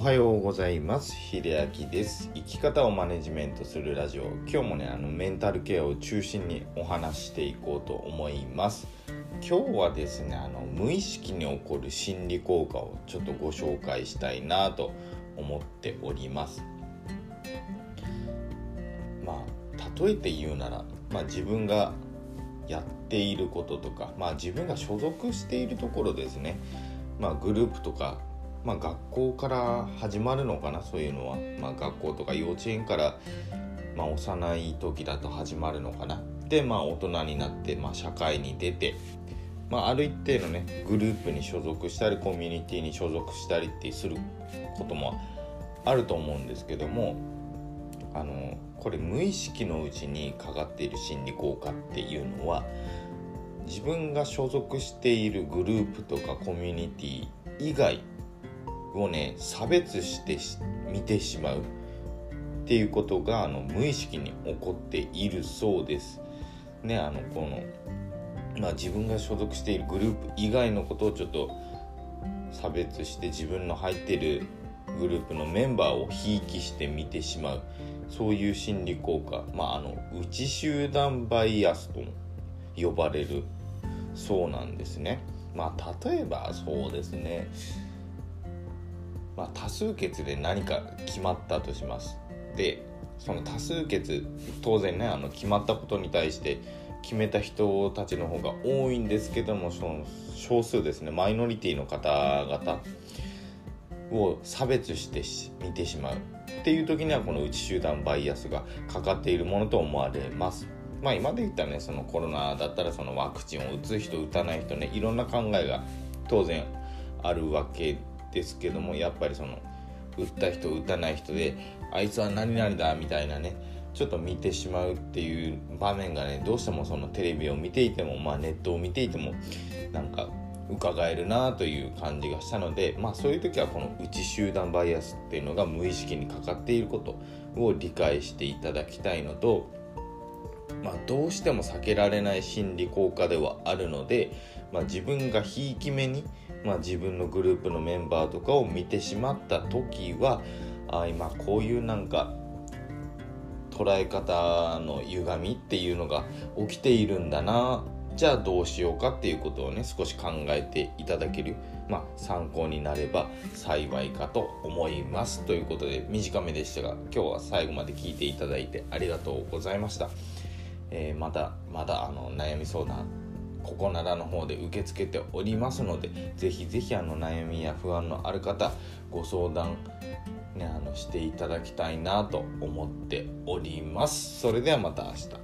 はようございます。秀明です。生き方をマネジメントするラジオ。今日もねあのメンタルケアを中心にお話していこうと思います。今日はですねあの無意識に起こる心理効果をちょっとご紹介したいなと思っております。まあ例えて言うなら、まあ、自分がやっていることとか、まあ、自分が所属しているところですね、まあ、グループとかまあ、学校から始まるのかなそういうのは、まあ、学校とか幼稚園から、まあ、幼い時だと始まるのかな。で、まあ、大人になって、まあ、社会に出て、まあ、ある一定のねグループに所属したりコミュニティに所属したりってすることもあると思うんですけどもあのこれ無意識のうちにかかっている心理効果っていうのは自分が所属しているグループとかコミュニティ以外をね差別して見てしまうっていうことがあの無意識に起こっているそうです。ねあのこのまあ、自分が所属しているグループ以外のことをちょっと差別して自分の入ってるグループのメンバーをひいきして見てしまうそういう心理効果、まあ、あの内集団バイアスとも呼ばれるそうなんですね。まあ、例えばそうですねまあ、多数決で何か決まったとします。でその多数決当然ねあの決まったことに対して決めた人たちの方が多いんですけどもその少数ですねマイノリティの方々を差別して見てしまうっていう時にはこの内集団バイアスがかかっているものと思われます。まあ今で言ったらねそのコロナだったらそのワクチンを打つ人打たない人ねいろんな考えが当然あるわけですけどもやっぱりその売った人売ったない人であいつは何々だみたいなねちょっと見てしまうっていう場面がねどうしてもそのテレビを見ていても、まあ、ネットを見ていてもなんか伺えるなという感じがしたので、まあ、そういう時はこの内集団バイアスっていうのが無意識にかかっていることを理解していただきたいのと、まあ、どうしても避けられない心理効果ではあるので、まあ、自分がひいき目にまあ、自分のグループのメンバーとかを見てしまった時はあ今こういうなんか捉え方の歪みっていうのが起きているんだな。じゃあどうしようかっていうことをね少し考えていただける、まあ、参考になれば幸いかと思います。ということで短めでしたが今日は最後まで聞いていただいてありがとうございました、えー、まだまだあの悩み相談ここならの方で受け付けておりますのでぜひぜひあの悩みや不安のある方ご相談、ね、あのしていただきたいなと思っております。それではまた明日。